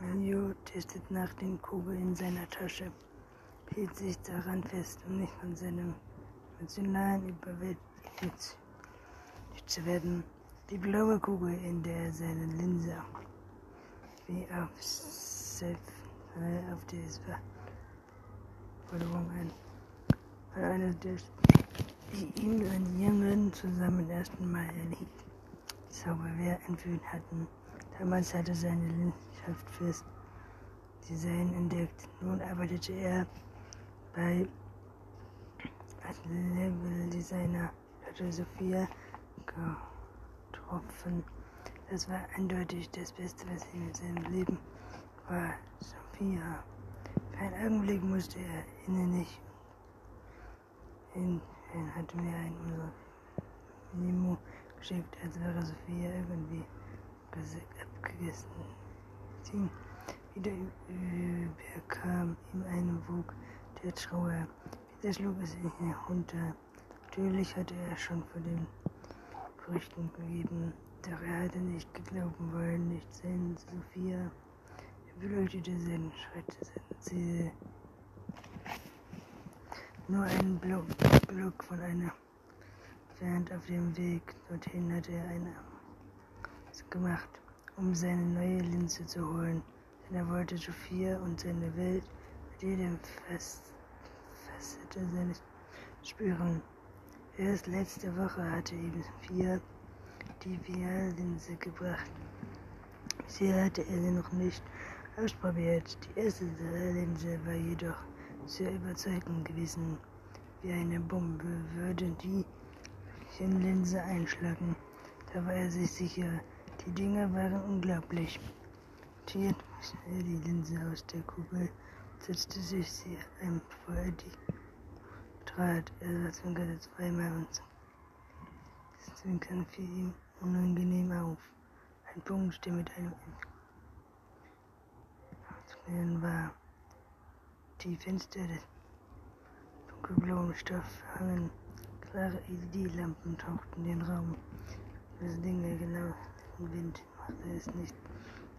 Melio testet nach den Kugeln in seiner Tasche, hielt sich daran fest, um nicht von seinem emotionalen überwältigt zu werden. Die blaue Kugel, in der seine Linse wie auf Self, äh, auf die Forderung ein, war eine des, die ihm seinen Jüngern zusammen ersten Mal erlebt. Zauberwehr entführt hatten. Damals hatte seine Leidenschaft fürs Design entdeckt. Nun arbeitete er bei als Level-Designer. Hatte Sophia getroffen. Das war eindeutig das Beste, was ihm in seinem Leben war. Sophia. Für einen Augenblick musste er innerlich hin. Er hatte mir ein Memo geschickt, als wäre Sophia irgendwie abgegessen. Sie wieder überkam ihm eine Wug der Trauer. Wieder schlug es ihn herunter. Natürlich hatte er schon vor den Gerüchten gegeben, doch er hatte nicht geglauben wollen, nicht sehen. Sophia er beleuchtete seinen Schritt, seine Ziele. Nur einen Block, Block von einer entfernt auf dem Weg dorthin hatte er eine gemacht, um seine neue Linse zu holen, denn er wollte Sophia und seine Welt mit jedem Facette seines spüren. Erst letzte Woche hatte ihm Sophia die VR-Linse gebracht. Bisher hatte er sie noch nicht ausprobiert. Die erste Linse war jedoch sehr überzeugend gewesen. Wie eine Bombe würde die Linse einschlagen. Da war er sich sicher, die Dinger waren unglaublich. Tiert schnell die Linse aus der Kugel, setzte sich sie ein, bevor er die trat. Er zwinkerte zweimal und das Zwinkern fiel ihm unangenehm auf. Ein Punkt, der mit einem aufzunehmen war. Die Fenster des dunkelblauen Stoff hangen. Klare LED-Lampen tauchten den Raum. Das Dinge genau Wind machte es nicht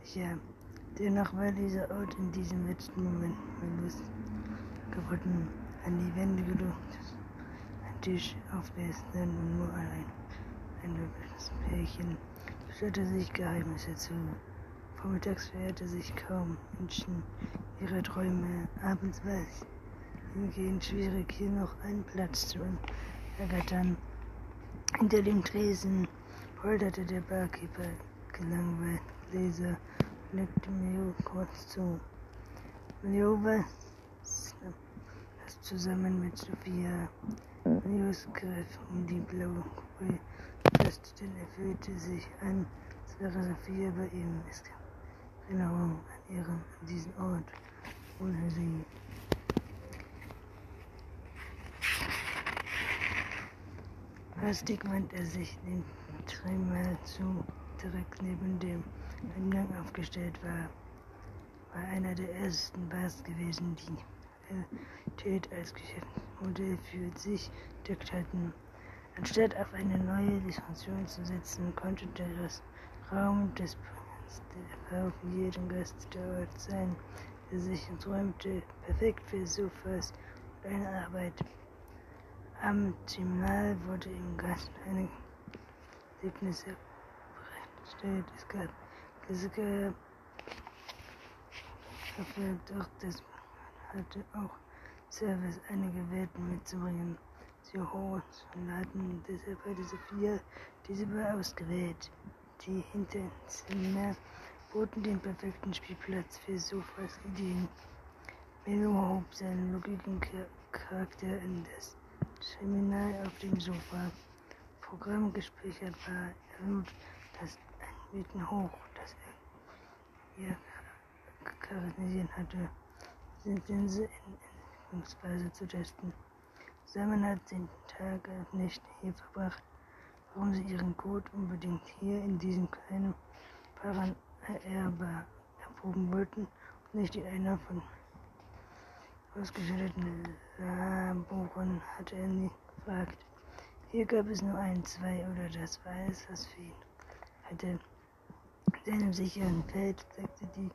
sicher. Dennoch war dieser Ort in diesem letzten Moment bewusst geworden, an die Wände gedruckt, ein Tisch auf dessen und nur ein, ein hübsches Pärchen stellte sich Geheimnisse zu. Vormittags verehrte sich kaum Menschen ihre Träume, abends war es hingehend schwierig, hier noch einen Platz zu ergattern. Hinter dem Tresen polterte der Barkeeper gelangweilt. Leser blickte Mio kurz zu. Mio was zusammen mit Sophia. Mios griff um die blaue Kugel fest, denn er fühlte sich an, als wäre Sophia bei ihm. Es gab Erinnerung an ihren, an diesen Ort ohne sie. Hastig wandte er sich den Trimmer zu, direkt neben dem Eingang aufgestellt war. War einer der ersten Bars gewesen, die Realität als Geschäftsmodell für sich entdeckt hatten. Anstatt auf eine neue Distribution zu setzen, konnte der Raum des für jeden Gast der Ort sein, der sich träumte, perfekt für Sofas und eine Arbeit. Am Terminal wurde im Gast eine Erlebnisse bereitgestellt. Es gab Klassiker dafür, doch das hatte auch Service, einige Werten mitzubringen. Sie und hatten deshalb hatte Sophia diese war ausgewählt. Die Hinterzimmer boten den perfekten Spielplatz für Sofas Ideen. Melo hob seinen logischen Charakter in das Terminal auf dem Sofa. Programm gespeichert war. Das Anbieten hoch, das er hier charakterisiert hatte, sind Linse in Entwicklungsphase zu testen. Simon hat den Tag nicht hier verbracht. Warum sie ihren Code unbedingt hier in diesem kleinen Paran-Erber erproben wollten und nicht in einer von ausgeschütteten Laboren, hatte er nie gefragt. Hier gab es nur ein, zwei oder das war alles, was für ihn hatte. In seinem sicheren Feld zeigte die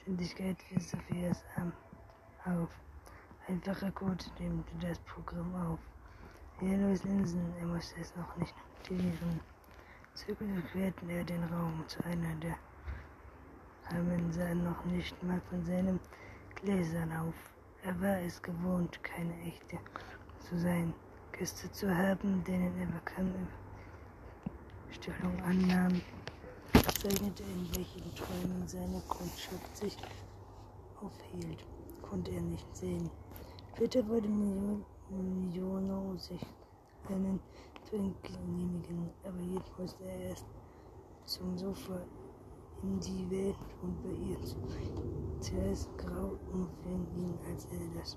Ständigkeit für Sophias Arm auf. Einfacher Code nimmt das Programm auf. Yellows Linsen, er musste es noch nicht aktivieren. Zögernd querten er den Raum zu einer der Haben sah noch nicht mal von seinen Gläsern auf. Er war es gewohnt, keine echte zu sein, Gäste zu haben, denen er bekannte Stellung annahm, zeichnete in welchen Träumen seine Kundschaft sich aufhielt, konnte er nicht sehen. Später wurde Millionen sich einen Trink genehmigen, aber jetzt musste er erst zum Sofa in die Welt und bei ihr zu. Zuerst grau umfing ihn, als er das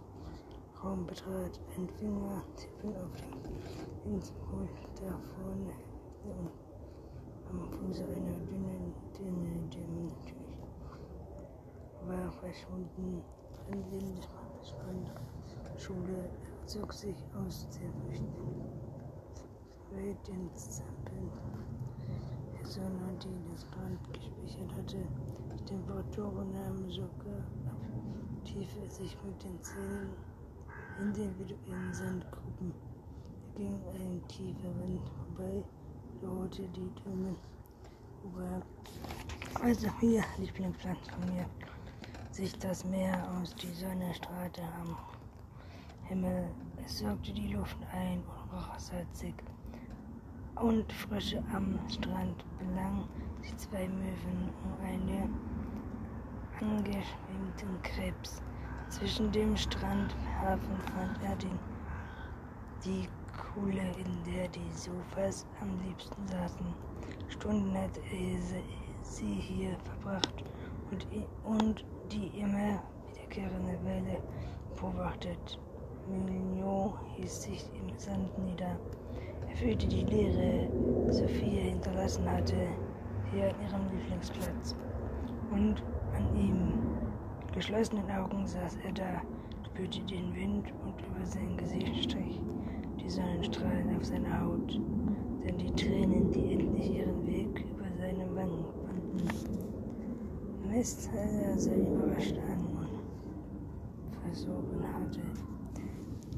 Raum betrat. Ein Finger tippen auf den Inspult da vorne und am Fuße einer dünnen, dünnen, dünnen natürlich war verschwunden. Drin Schule zog sich aus der Redenszappeln Sonne, die das Land hatte. Die Temperaturen nahmen sogar ab. Tiefe sich mit den Zähnen individuellen Sandgruppen. Er ging ein tiefer Wind vorbei, drohte die über. Also hier, Lieblingsplatz von mir, sich das Meer aus, die Sonne strahlte am Himmel. Es sorgte die Luft ein und roch salzig und Frösche am Strand belangen sich zwei Möwen um einen angeschwemmten Krebs. Zwischen dem Strandhafen fand er den, die Kuhle, in der die Sofas am liebsten saßen. Stunden hat er sie hier verbracht und, und die immer wiederkehrende Welle beobachtet. Mignon hieß sich im Sand nieder. Er fühlte die Leere, Sophia hinterlassen hatte, hier an ihrem Lieblingsplatz. Und an ihm, geschlossenen Augen, saß er da, spürte den Wind und über sein Gesicht strich die Sonnenstrahlen auf seine Haut, dann die Tränen, die endlich ihren Weg über seine Wangen fanden. Mist sah sehr überrascht an und versogen hatte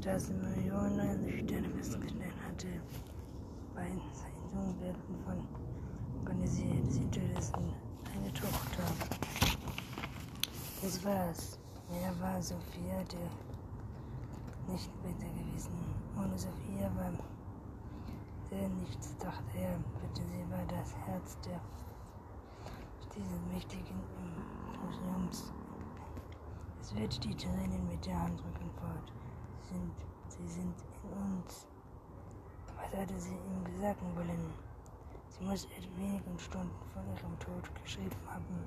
dass Millionen Sterne festgestellt hatte, bei werden von organisierten Terroristen eine Tochter. Das war's. Mehr war Sophia der nicht besser gewesen. Ohne Sophia war der nichts, dachte er. Bitte, sie war das Herz der dieses mächtigen Museums. Es wird die Tränen mit der Hand rücken fort sind, sie sind in uns. Was hatte sie ihm sagen wollen? Sie muss in wenigen Stunden von ihrem Tod geschrieben haben.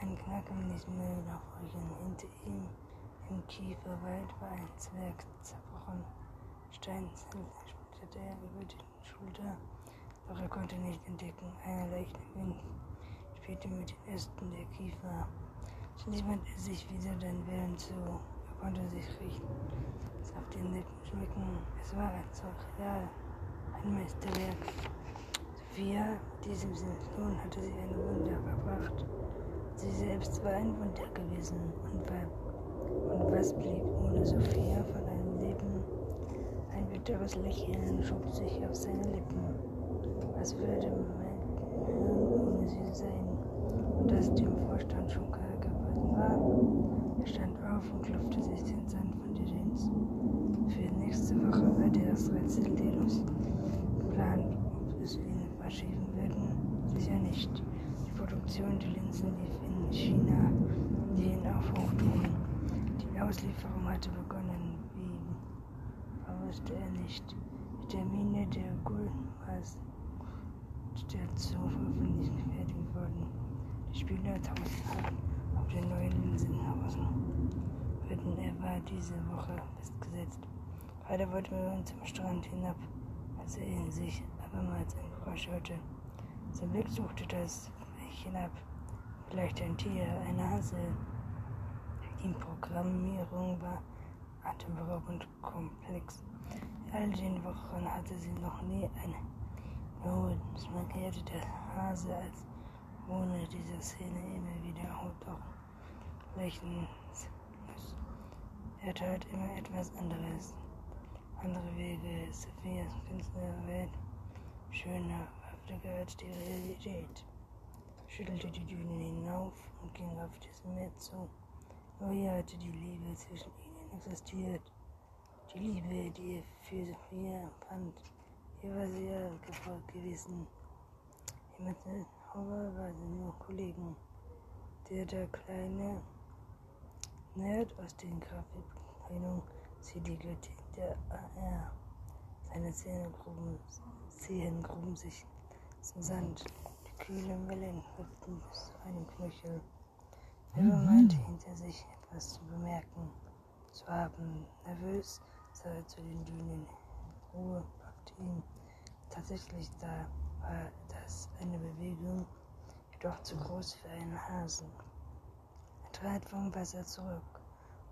Ein knackendes Müll nachfolgen. Hinter ihm im Kieferwald war ein Zwerg zerbrochen. Steinzell splitterte er über die Schulter, doch er konnte nicht entdecken. Eine leichte Wind spielte mit den Ästen der Kiefer. Schließlich wandte er sich wieder den Willen zu konnte sich riechen, es auf den Lippen schmecken. Es war ein Surreal, ein Meisterwerk. Sophia, diesem Sohn hatte sie ein Wunder verbracht. Sie selbst war ein Wunder gewesen. Und, war, und was blieb ohne Sophia von einem Leben? Ein bitteres Lächeln schob sich auf seine Lippen. Was würde mein Hirn ohne sie sein? Und das dem Vorstand schon klar geworden war. Er stand auf und klopfte sich den Sand von den Jeans. Für nächste Woche war das Rätsel Delos geplant, ob es ihn verschieben würden. Sicher nicht. Die Produktion der Linsen lief in China, die ihn auf Hochtouren. Die Auslieferung hatte begonnen. Wie wusste er nicht. Die Termine der Gulmas der zur Veröffentlichung fertig wurden. Die Spieler tauchten auf den neuen Linsenhausen. Würden er war diese Woche festgesetzt. Wollten wir uns zum Strand hinab, als er in sich abermals ein Geräusch hörte. Sein Blick suchte das hinab. Vielleicht ein Tier, eine Hase. Die Programmierung war atemberaubend komplex. In all den Wochen hatte sie noch nie eine Not. Man kehrte der Hase als ohne diese Szene immer wieder auch lächeln. Er tat immer etwas anderes. Andere Wege, Sophias finstere Welt, schöner, haftiger als die Realität. Schüttelte die Dünen hinauf und ging auf das Meer zu. Nur hier hatte die Liebe zwischen ihnen existiert. Die Liebe, die er für Sophia empfand. Hier war sie ja gefolgt gewesen. Mit Hauer waren sie nur Kollegen. Der, der kleine Nerd aus den Grafikabteilung die Göttin der AR. Seine Zähne gruben, Zehen gruben sich zum Sand. Die kühlen Wellen hüpften bis zu einem Knöchel. Wilbur meinte hinter sich etwas zu bemerken, zu haben. Nervös sah er zu den Dünen. Ruhe packte ihn. Tatsächlich da war das eine Bewegung, jedoch zu groß für einen Hasen. Er trat vom Wasser zurück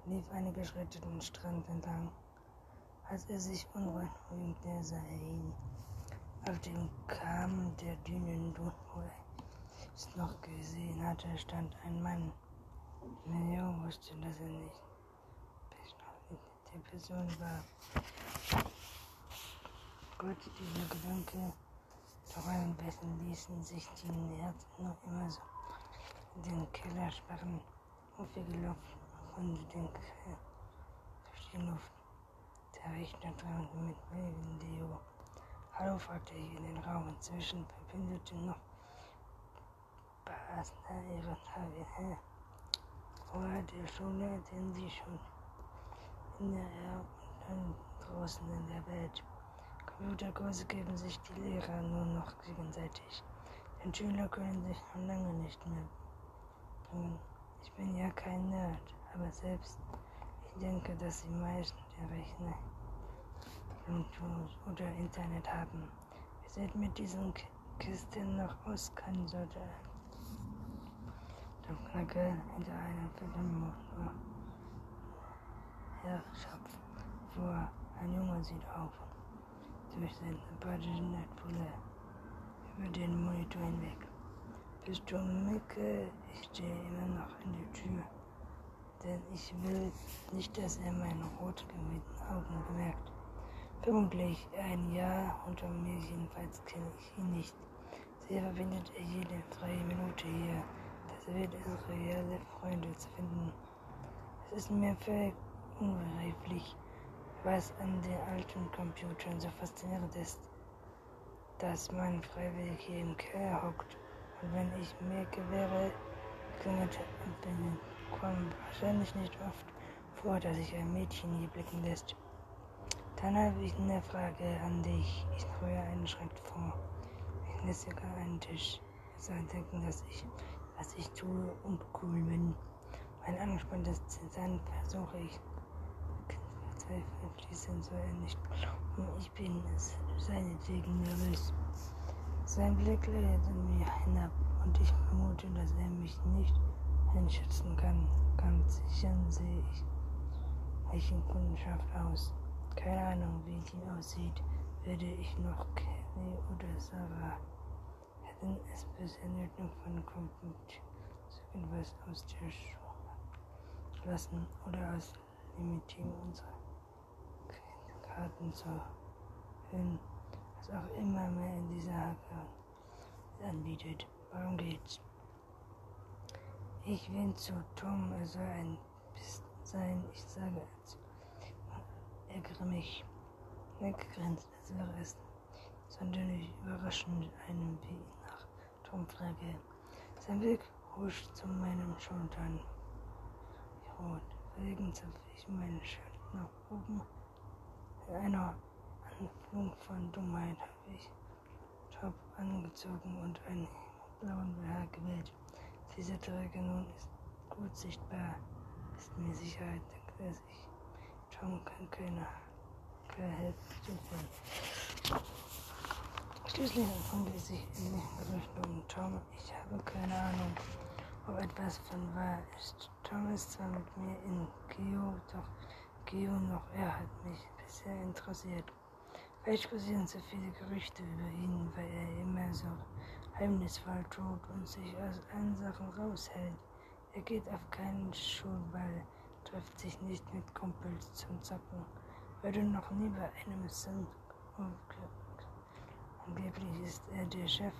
und lief einige Schritte den Strand entlang. Als er sich unruhig winkte, sah er ihn. Auf dem Kamm der Dünen, wo er es noch gesehen hatte, stand ein Mann. Mio wusste, dass er nicht der Person war. Gott, dieser Gedanke doch ein Besten ließen sich die Herzen noch immer so in den Keller sperren, aufgelaufen und den Keller durch die Luft. Der Rechner dran mit Deo. Hallo, fragte ich in den Raum. Inzwischen verbindete noch Basner ihre Tage her. Vorher der Schule, den sie schon in der R und dann draußen in der Welt. Computerkurse geben sich die Lehrer nur noch gegenseitig. Denn Schüler können sich schon lange nicht mehr bringen. Ich bin ja kein Nerd, aber selbst ich denke, dass die meisten der Rechner oder Internet haben. Wie sieht mit diesen Kisten noch auskennen sollte. Der Knacke hinter einem Filmmotor Herrschaft vor. Ein Junge sieht auf durch seinen sympathischen Netzpulle über den Monitor hinweg. Bist du Micke? Ich stehe immer noch in der Tür. Denn ich will nicht, dass er meine rot gewidmeten Augen bemerkt. Vermutlich ein Jahr unter mir, jedenfalls kenne ich ihn nicht. Sehr verbindet er jede freie Minute hier. Das wird es reale Freunde zu finden. Es ist mir völlig unbegreiflich, was an den alten Computern so faszinierend ist, dass man freiwillig hier im Keller hockt und wenn ich mir Gewehre klingelt und bin, kommt wahrscheinlich nicht oft vor, dass sich ein Mädchen hier blicken lässt. Dann habe ich eine Frage an dich. Ich streue einen Schritt vor. Ich lässt sogar einen Tisch. Es soll denken, dass ich, was ich tue, uncool bin. Mein angespanntes Zittern versuche ich Zweifel fließen er nicht glauben. Ich bin es seinetwegen nervös. Sein Blick leitet an mir hinab und ich vermute, dass er mich nicht einschätzen kann. Ganz sicher sehe ich welchen Kundenschaft aus. Keine Ahnung, wie die aussieht. Werde ich noch Kelly oder Sarah hätten es bisher nicht noch von Computer irgendwas aus der Schule lassen oder aus Limitieren unserer Karten zu hören, was auch immer mehr in dieser Hacke anbietet. Warum geht's? Ich will zu Tom, er soll ein Biss sein, ich sage es. Ärgere mich. Weggegrenzt, als wäre es sonderlich überraschend, einem wie nach frage. Sein Blick huscht zu meinen Schultern. Rot. Verlegen zupfe ich mein Shirt nach oben in einer Anflug von Dummheit habe ich Top angezogen und einen blauen BH gewählt. Dieser Träger nun ist gut sichtbar, ist mir Sicherheit, dass ich Tom kann keiner helfen suchen. Schließlich erkundigte sich in die Richtung Tom. Ich habe keine Ahnung, ob etwas von wahr ist. Tom ist zwar mit mir in Geo, doch Geo noch er hat mich sehr interessiert. Vielleicht kursieren so viele Gerüchte über ihn, weil er immer so heimnisvoll tut und sich aus allen Sachen raushält. Er geht auf keinen Schulball, trifft sich nicht mit Kumpels zum Zocken, weil du noch nie bei einem Sinn umgeklappt. Angeblich ist er der Chef